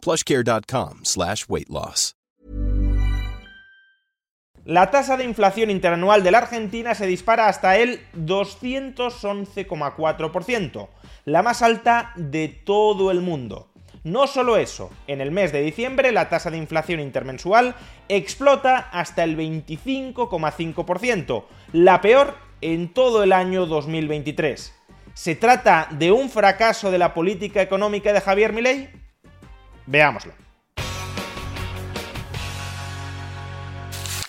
plushcare.com slash weight loss. La tasa de inflación interanual de la Argentina se dispara hasta el 211,4%, la más alta de todo el mundo. No solo eso, en el mes de diciembre la tasa de inflación intermensual explota hasta el 25,5%, la peor en todo el año 2023. ¿Se trata de un fracaso de la política económica de Javier Milei? Veámoslo.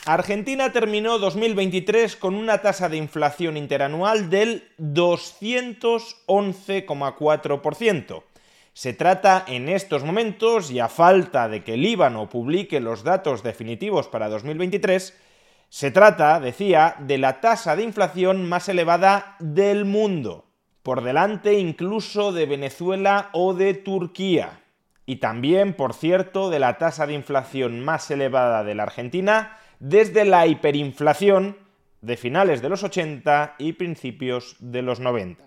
Argentina terminó 2023 con una tasa de inflación interanual del 211,4%. Se trata en estos momentos, y a falta de que el Líbano publique los datos definitivos para 2023, se trata, decía, de la tasa de inflación más elevada del mundo, por delante incluso de Venezuela o de Turquía. Y también, por cierto, de la tasa de inflación más elevada de la Argentina desde la hiperinflación de finales de los 80 y principios de los 90.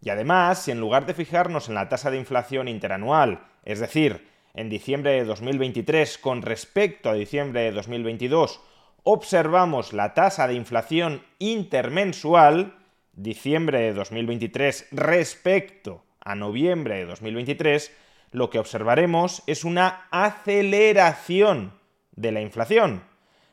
Y además, si en lugar de fijarnos en la tasa de inflación interanual, es decir, en diciembre de 2023 con respecto a diciembre de 2022, observamos la tasa de inflación intermensual, diciembre de 2023 respecto a noviembre de 2023, lo que observaremos es una aceleración de la inflación.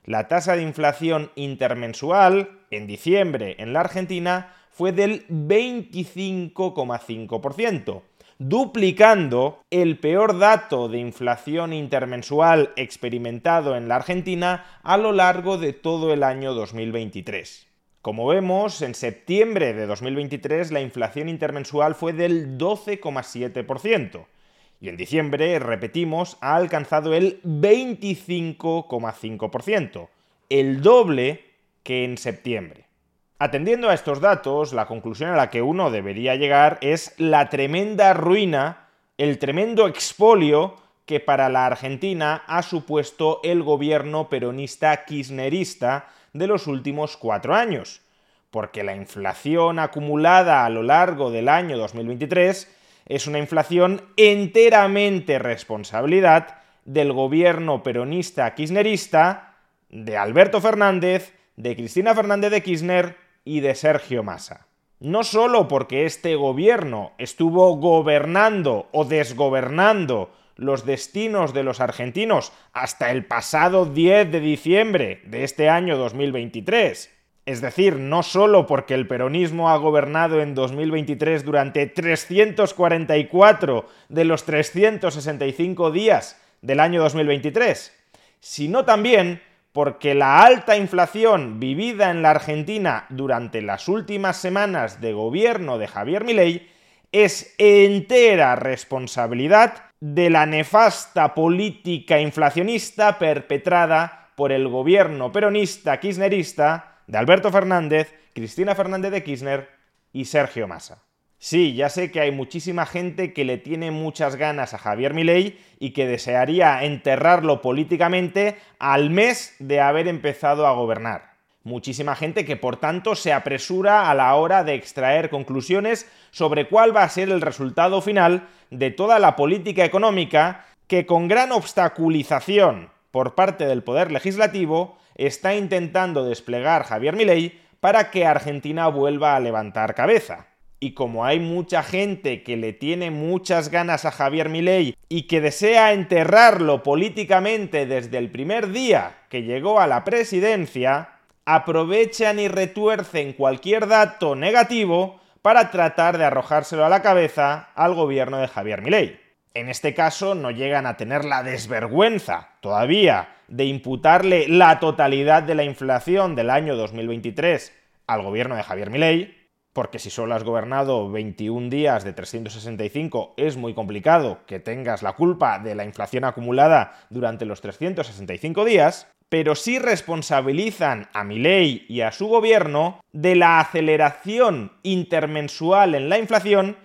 La tasa de inflación intermensual en diciembre en la Argentina fue del 25,5%, duplicando el peor dato de inflación intermensual experimentado en la Argentina a lo largo de todo el año 2023. Como vemos, en septiembre de 2023 la inflación intermensual fue del 12,7%, y en diciembre, repetimos, ha alcanzado el 25,5%, el doble que en septiembre. Atendiendo a estos datos, la conclusión a la que uno debería llegar es la tremenda ruina, el tremendo expolio que para la Argentina ha supuesto el gobierno peronista kirchnerista de los últimos cuatro años, porque la inflación acumulada a lo largo del año 2023 es una inflación enteramente responsabilidad del gobierno peronista kirchnerista, de Alberto Fernández, de Cristina Fernández de Kirchner y de Sergio Massa. No solo porque este gobierno estuvo gobernando o desgobernando los destinos de los argentinos hasta el pasado 10 de diciembre de este año 2023, es decir, no solo porque el peronismo ha gobernado en 2023 durante 344 de los 365 días del año 2023, sino también porque la alta inflación vivida en la Argentina durante las últimas semanas de gobierno de Javier Milei es entera responsabilidad de la nefasta política inflacionista perpetrada por el gobierno peronista kirchnerista de Alberto Fernández, Cristina Fernández de Kirchner y Sergio Massa. Sí, ya sé que hay muchísima gente que le tiene muchas ganas a Javier Milei y que desearía enterrarlo políticamente al mes de haber empezado a gobernar. Muchísima gente que por tanto se apresura a la hora de extraer conclusiones sobre cuál va a ser el resultado final de toda la política económica que con gran obstaculización por parte del Poder Legislativo está intentando desplegar Javier Milei para que Argentina vuelva a levantar cabeza. Y como hay mucha gente que le tiene muchas ganas a Javier Milei y que desea enterrarlo políticamente desde el primer día que llegó a la presidencia, aprovechan y retuercen cualquier dato negativo para tratar de arrojárselo a la cabeza al gobierno de Javier Milei. En este caso no llegan a tener la desvergüenza todavía de imputarle la totalidad de la inflación del año 2023 al gobierno de Javier Milei, porque si solo has gobernado 21 días de 365 es muy complicado que tengas la culpa de la inflación acumulada durante los 365 días, pero sí responsabilizan a Milei y a su gobierno de la aceleración intermensual en la inflación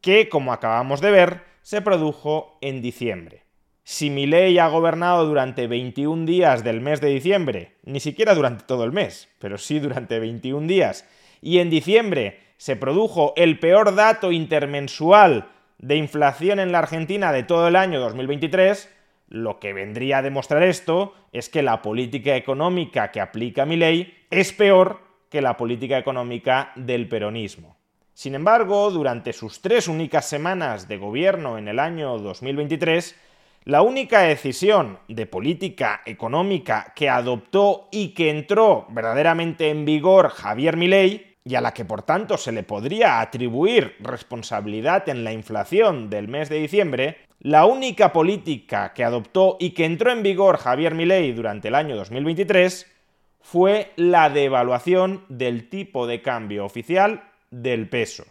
que, como acabamos de ver, se produjo en diciembre. Si Milei ha gobernado durante 21 días del mes de diciembre, ni siquiera durante todo el mes, pero sí durante 21 días, y en diciembre se produjo el peor dato intermensual de inflación en la Argentina de todo el año 2023, lo que vendría a demostrar esto es que la política económica que aplica mi ley es peor que la política económica del peronismo. Sin embargo, durante sus tres únicas semanas de gobierno en el año 2023, la única decisión de política económica que adoptó y que entró verdaderamente en vigor Javier Milei, y a la que por tanto se le podría atribuir responsabilidad en la inflación del mes de diciembre, la única política que adoptó y que entró en vigor Javier Milei durante el año 2023 fue la devaluación del tipo de cambio oficial del peso.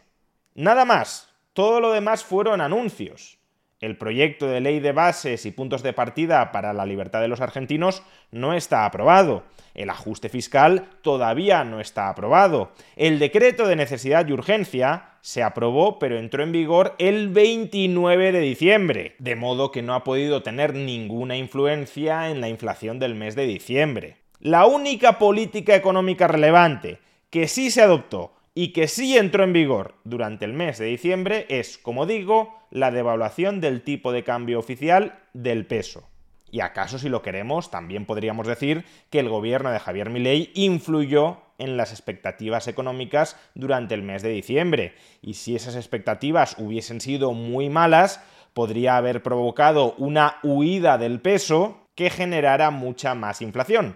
Nada más, todo lo demás fueron anuncios. El proyecto de ley de bases y puntos de partida para la libertad de los argentinos no está aprobado. El ajuste fiscal todavía no está aprobado. El decreto de necesidad y urgencia se aprobó pero entró en vigor el 29 de diciembre, de modo que no ha podido tener ninguna influencia en la inflación del mes de diciembre. La única política económica relevante que sí se adoptó y que sí entró en vigor durante el mes de diciembre es, como digo, la devaluación del tipo de cambio oficial del peso. Y acaso si lo queremos, también podríamos decir que el gobierno de Javier Milei influyó en las expectativas económicas durante el mes de diciembre. Y si esas expectativas hubiesen sido muy malas, podría haber provocado una huida del peso que generara mucha más inflación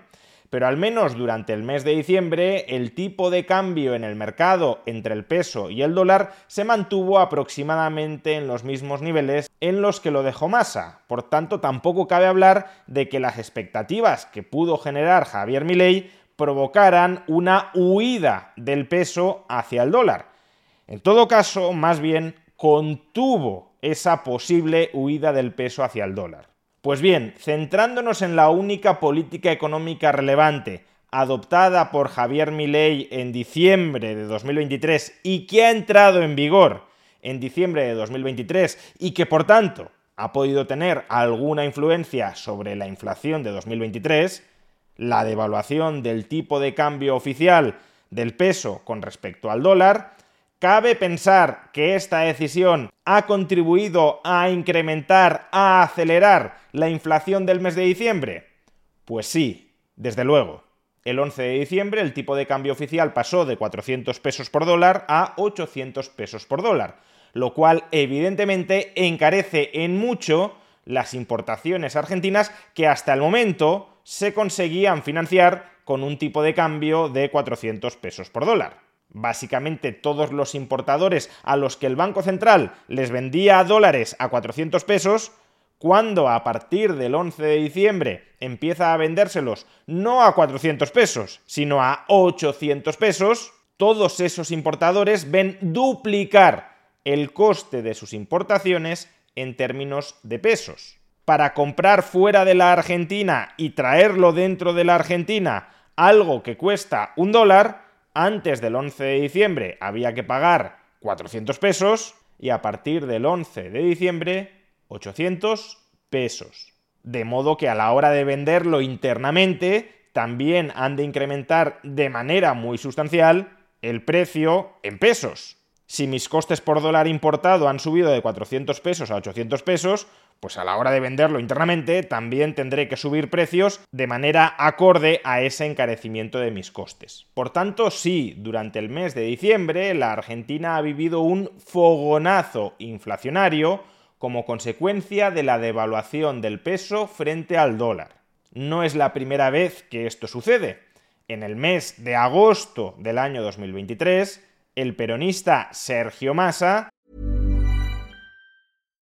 pero al menos durante el mes de diciembre el tipo de cambio en el mercado entre el peso y el dólar se mantuvo aproximadamente en los mismos niveles en los que lo dejó Massa. Por tanto, tampoco cabe hablar de que las expectativas que pudo generar Javier Milei provocaran una huida del peso hacia el dólar. En todo caso, más bien contuvo esa posible huida del peso hacia el dólar. Pues bien, centrándonos en la única política económica relevante adoptada por Javier Milei en diciembre de 2023 y que ha entrado en vigor en diciembre de 2023 y que por tanto ha podido tener alguna influencia sobre la inflación de 2023, la devaluación del tipo de cambio oficial del peso con respecto al dólar, ¿Cabe pensar que esta decisión ha contribuido a incrementar, a acelerar la inflación del mes de diciembre? Pues sí, desde luego. El 11 de diciembre el tipo de cambio oficial pasó de 400 pesos por dólar a 800 pesos por dólar, lo cual evidentemente encarece en mucho las importaciones argentinas que hasta el momento se conseguían financiar con un tipo de cambio de 400 pesos por dólar básicamente todos los importadores a los que el Banco Central les vendía dólares a 400 pesos, cuando a partir del 11 de diciembre empieza a vendérselos no a 400 pesos, sino a 800 pesos, todos esos importadores ven duplicar el coste de sus importaciones en términos de pesos. Para comprar fuera de la Argentina y traerlo dentro de la Argentina algo que cuesta un dólar, antes del 11 de diciembre había que pagar 400 pesos y a partir del 11 de diciembre 800 pesos. De modo que a la hora de venderlo internamente también han de incrementar de manera muy sustancial el precio en pesos. Si mis costes por dólar importado han subido de 400 pesos a 800 pesos, pues a la hora de venderlo internamente también tendré que subir precios de manera acorde a ese encarecimiento de mis costes. Por tanto, sí, durante el mes de diciembre la Argentina ha vivido un fogonazo inflacionario como consecuencia de la devaluación del peso frente al dólar. No es la primera vez que esto sucede. En el mes de agosto del año 2023, el peronista Sergio Massa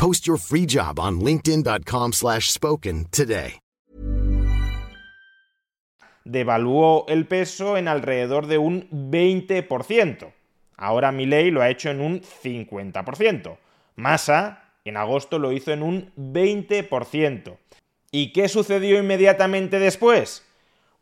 Post your free job on linkedin.com/spoken slash spoken today. devaluó el peso en alrededor de un 20%. Ahora Milei lo ha hecho en un 50%. Massa en agosto lo hizo en un 20%. ¿Y qué sucedió inmediatamente después?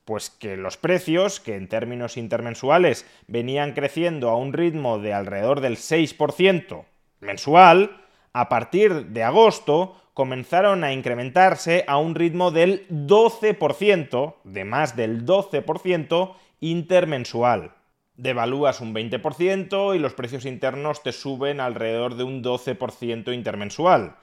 Pues que los precios, que en términos intermensuales venían creciendo a un ritmo de alrededor del 6% mensual, a partir de agosto comenzaron a incrementarse a un ritmo del 12%, de más del 12% intermensual. Devalúas un 20% y los precios internos te suben alrededor de un 12% intermensual.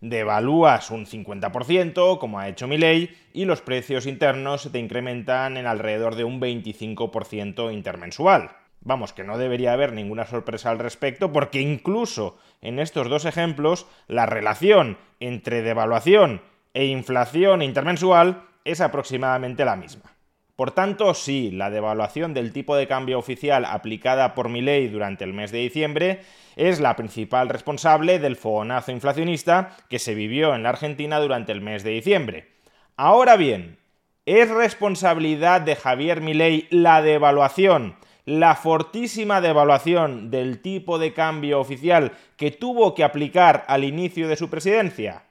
Devalúas un 50%, como ha hecho Milei, y los precios internos se te incrementan en alrededor de un 25% intermensual. Vamos, que no debería haber ninguna sorpresa al respecto, porque incluso en estos dos ejemplos, la relación entre devaluación e inflación intermensual es aproximadamente la misma. Por tanto, sí, la devaluación del tipo de cambio oficial aplicada por Milei durante el mes de diciembre es la principal responsable del fogonazo inflacionista que se vivió en la Argentina durante el mes de diciembre. Ahora bien, ¿es responsabilidad de Javier Milei la devaluación la fortísima devaluación del tipo de cambio oficial que tuvo que aplicar al inicio de su presidencia?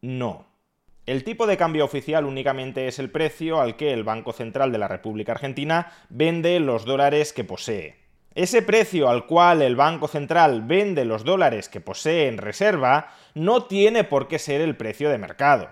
No. El tipo de cambio oficial únicamente es el precio al que el Banco Central de la República Argentina vende los dólares que posee. Ese precio al cual el Banco Central vende los dólares que posee en reserva no tiene por qué ser el precio de mercado.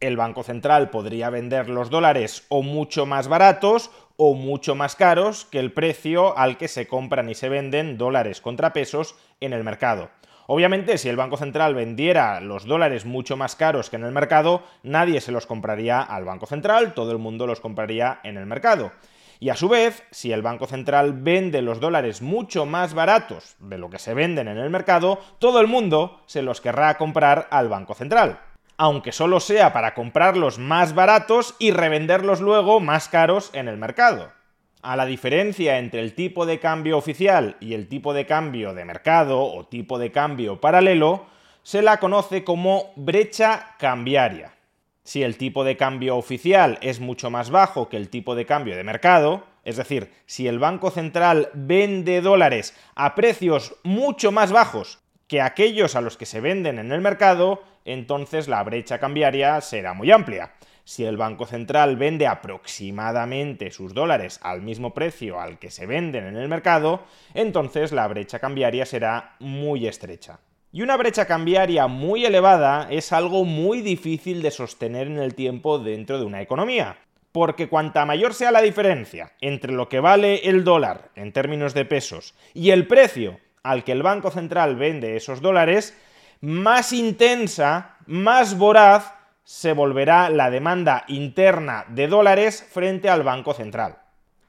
El Banco Central podría vender los dólares o mucho más baratos o mucho más caros que el precio al que se compran y se venden dólares contra pesos en el mercado. Obviamente, si el Banco Central vendiera los dólares mucho más caros que en el mercado, nadie se los compraría al Banco Central, todo el mundo los compraría en el mercado. Y a su vez, si el Banco Central vende los dólares mucho más baratos de lo que se venden en el mercado, todo el mundo se los querrá comprar al Banco Central. Aunque solo sea para comprarlos más baratos y revenderlos luego más caros en el mercado a la diferencia entre el tipo de cambio oficial y el tipo de cambio de mercado o tipo de cambio paralelo, se la conoce como brecha cambiaria. Si el tipo de cambio oficial es mucho más bajo que el tipo de cambio de mercado, es decir, si el Banco Central vende dólares a precios mucho más bajos que aquellos a los que se venden en el mercado, entonces la brecha cambiaria será muy amplia si el Banco Central vende aproximadamente sus dólares al mismo precio al que se venden en el mercado, entonces la brecha cambiaria será muy estrecha. Y una brecha cambiaria muy elevada es algo muy difícil de sostener en el tiempo dentro de una economía. Porque cuanta mayor sea la diferencia entre lo que vale el dólar en términos de pesos y el precio al que el Banco Central vende esos dólares, más intensa, más voraz se volverá la demanda interna de dólares frente al Banco Central.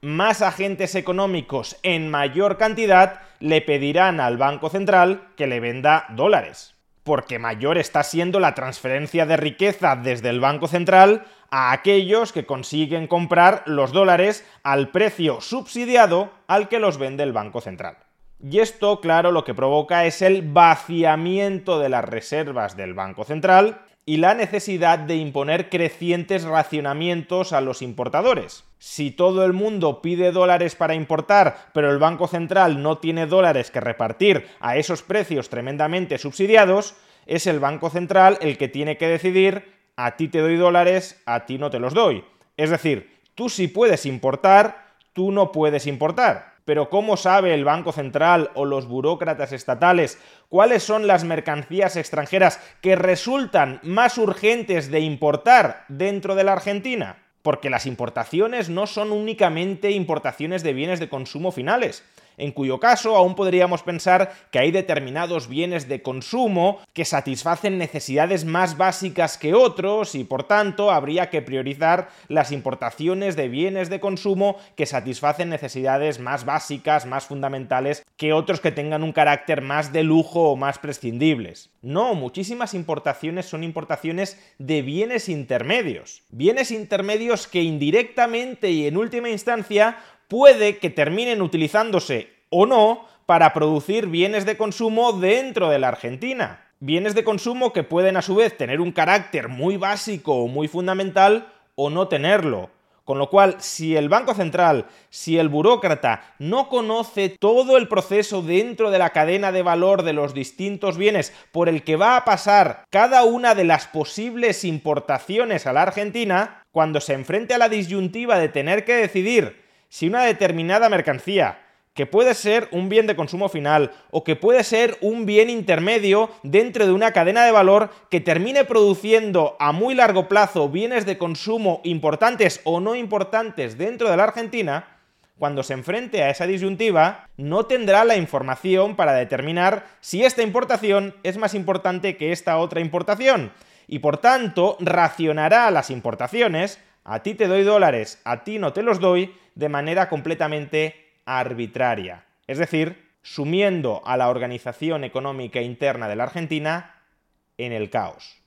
Más agentes económicos en mayor cantidad le pedirán al Banco Central que le venda dólares, porque mayor está siendo la transferencia de riqueza desde el Banco Central a aquellos que consiguen comprar los dólares al precio subsidiado al que los vende el Banco Central. Y esto, claro, lo que provoca es el vaciamiento de las reservas del Banco Central y la necesidad de imponer crecientes racionamientos a los importadores. Si todo el mundo pide dólares para importar, pero el Banco Central no tiene dólares que repartir a esos precios tremendamente subsidiados, es el Banco Central el que tiene que decidir a ti te doy dólares, a ti no te los doy. Es decir, tú sí puedes importar, tú no puedes importar. Pero ¿cómo sabe el Banco Central o los burócratas estatales cuáles son las mercancías extranjeras que resultan más urgentes de importar dentro de la Argentina? Porque las importaciones no son únicamente importaciones de bienes de consumo finales en cuyo caso aún podríamos pensar que hay determinados bienes de consumo que satisfacen necesidades más básicas que otros y por tanto habría que priorizar las importaciones de bienes de consumo que satisfacen necesidades más básicas, más fundamentales que otros que tengan un carácter más de lujo o más prescindibles. No, muchísimas importaciones son importaciones de bienes intermedios. Bienes intermedios que indirectamente y en última instancia puede que terminen utilizándose o no para producir bienes de consumo dentro de la Argentina. Bienes de consumo que pueden a su vez tener un carácter muy básico o muy fundamental o no tenerlo. Con lo cual, si el Banco Central, si el burócrata no conoce todo el proceso dentro de la cadena de valor de los distintos bienes por el que va a pasar cada una de las posibles importaciones a la Argentina, cuando se enfrente a la disyuntiva de tener que decidir si una determinada mercancía, que puede ser un bien de consumo final o que puede ser un bien intermedio dentro de una cadena de valor que termine produciendo a muy largo plazo bienes de consumo importantes o no importantes dentro de la Argentina, cuando se enfrente a esa disyuntiva, no tendrá la información para determinar si esta importación es más importante que esta otra importación. Y por tanto racionará las importaciones, a ti te doy dólares, a ti no te los doy, de manera completamente arbitraria. Es decir, sumiendo a la organización económica interna de la Argentina en el caos.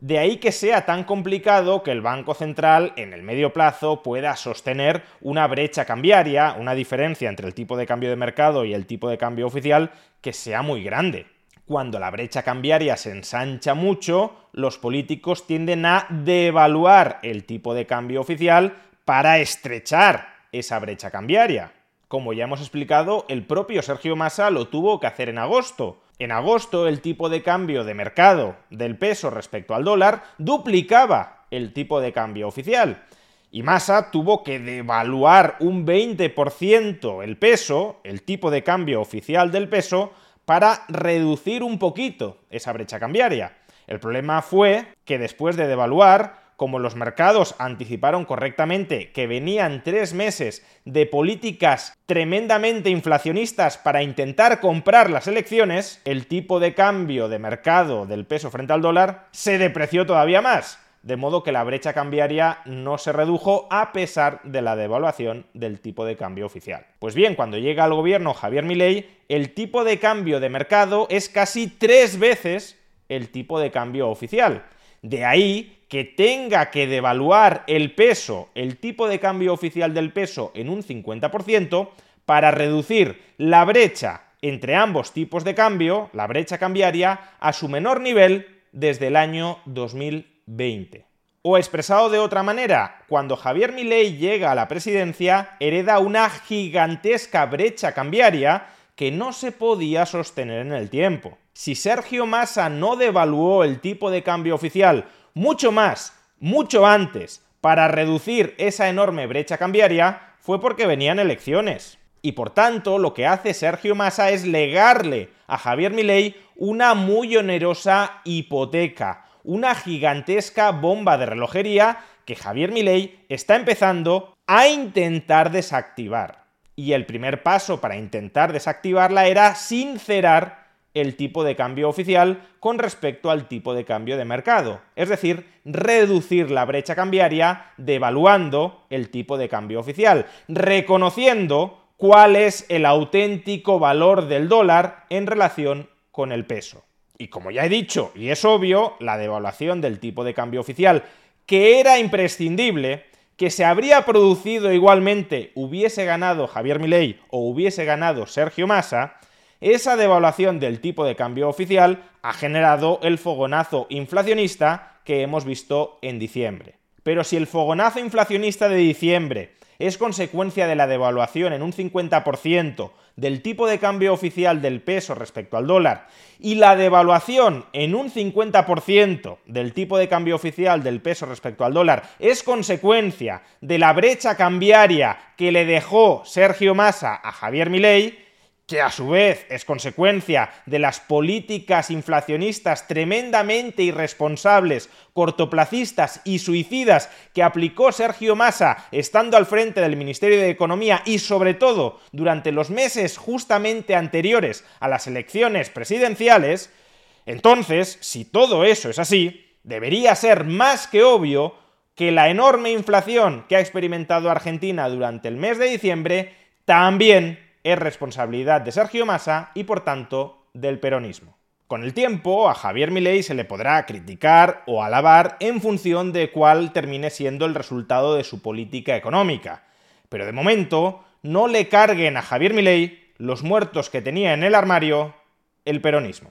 De ahí que sea tan complicado que el Banco Central en el medio plazo pueda sostener una brecha cambiaria, una diferencia entre el tipo de cambio de mercado y el tipo de cambio oficial que sea muy grande. Cuando la brecha cambiaria se ensancha mucho, los políticos tienden a devaluar el tipo de cambio oficial para estrechar esa brecha cambiaria. Como ya hemos explicado, el propio Sergio Massa lo tuvo que hacer en agosto. En agosto el tipo de cambio de mercado del peso respecto al dólar duplicaba el tipo de cambio oficial. Y Massa tuvo que devaluar un 20% el peso, el tipo de cambio oficial del peso, para reducir un poquito esa brecha cambiaria. El problema fue que después de devaluar, como los mercados anticiparon correctamente que venían tres meses de políticas tremendamente inflacionistas para intentar comprar las elecciones, el tipo de cambio de mercado del peso frente al dólar se depreció todavía más. De modo que la brecha cambiaria no se redujo a pesar de la devaluación del tipo de cambio oficial. Pues bien, cuando llega al gobierno Javier Milei, el tipo de cambio de mercado es casi tres veces el tipo de cambio oficial. De ahí que tenga que devaluar el peso, el tipo de cambio oficial del peso en un 50% para reducir la brecha entre ambos tipos de cambio, la brecha cambiaria, a su menor nivel desde el año 2020. O expresado de otra manera, cuando Javier Milei llega a la presidencia, hereda una gigantesca brecha cambiaria que no se podía sostener en el tiempo. Si Sergio Massa no devaluó el tipo de cambio oficial mucho más, mucho antes, para reducir esa enorme brecha cambiaria, fue porque venían elecciones. Y por tanto, lo que hace Sergio Massa es legarle a Javier Milei una muy onerosa hipoteca, una gigantesca bomba de relojería que Javier Milei está empezando a intentar desactivar. Y el primer paso para intentar desactivarla era sincerar el tipo de cambio oficial con respecto al tipo de cambio de mercado, es decir, reducir la brecha cambiaria devaluando el tipo de cambio oficial, reconociendo cuál es el auténtico valor del dólar en relación con el peso. Y como ya he dicho, y es obvio, la devaluación del tipo de cambio oficial, que era imprescindible, que se habría producido igualmente hubiese ganado Javier Milei o hubiese ganado Sergio Massa, esa devaluación del tipo de cambio oficial ha generado el fogonazo inflacionista que hemos visto en diciembre. Pero si el fogonazo inflacionista de diciembre es consecuencia de la devaluación en un 50% del tipo de cambio oficial del peso respecto al dólar y la devaluación en un 50% del tipo de cambio oficial del peso respecto al dólar es consecuencia de la brecha cambiaria que le dejó Sergio Massa a Javier Milei, que a su vez es consecuencia de las políticas inflacionistas tremendamente irresponsables, cortoplacistas y suicidas que aplicó Sergio Massa estando al frente del Ministerio de Economía y sobre todo durante los meses justamente anteriores a las elecciones presidenciales, entonces, si todo eso es así, debería ser más que obvio que la enorme inflación que ha experimentado Argentina durante el mes de diciembre también es responsabilidad de Sergio Massa y por tanto del peronismo. Con el tiempo, a Javier Milei se le podrá criticar o alabar en función de cuál termine siendo el resultado de su política económica. Pero de momento, no le carguen a Javier Milei los muertos que tenía en el armario el peronismo.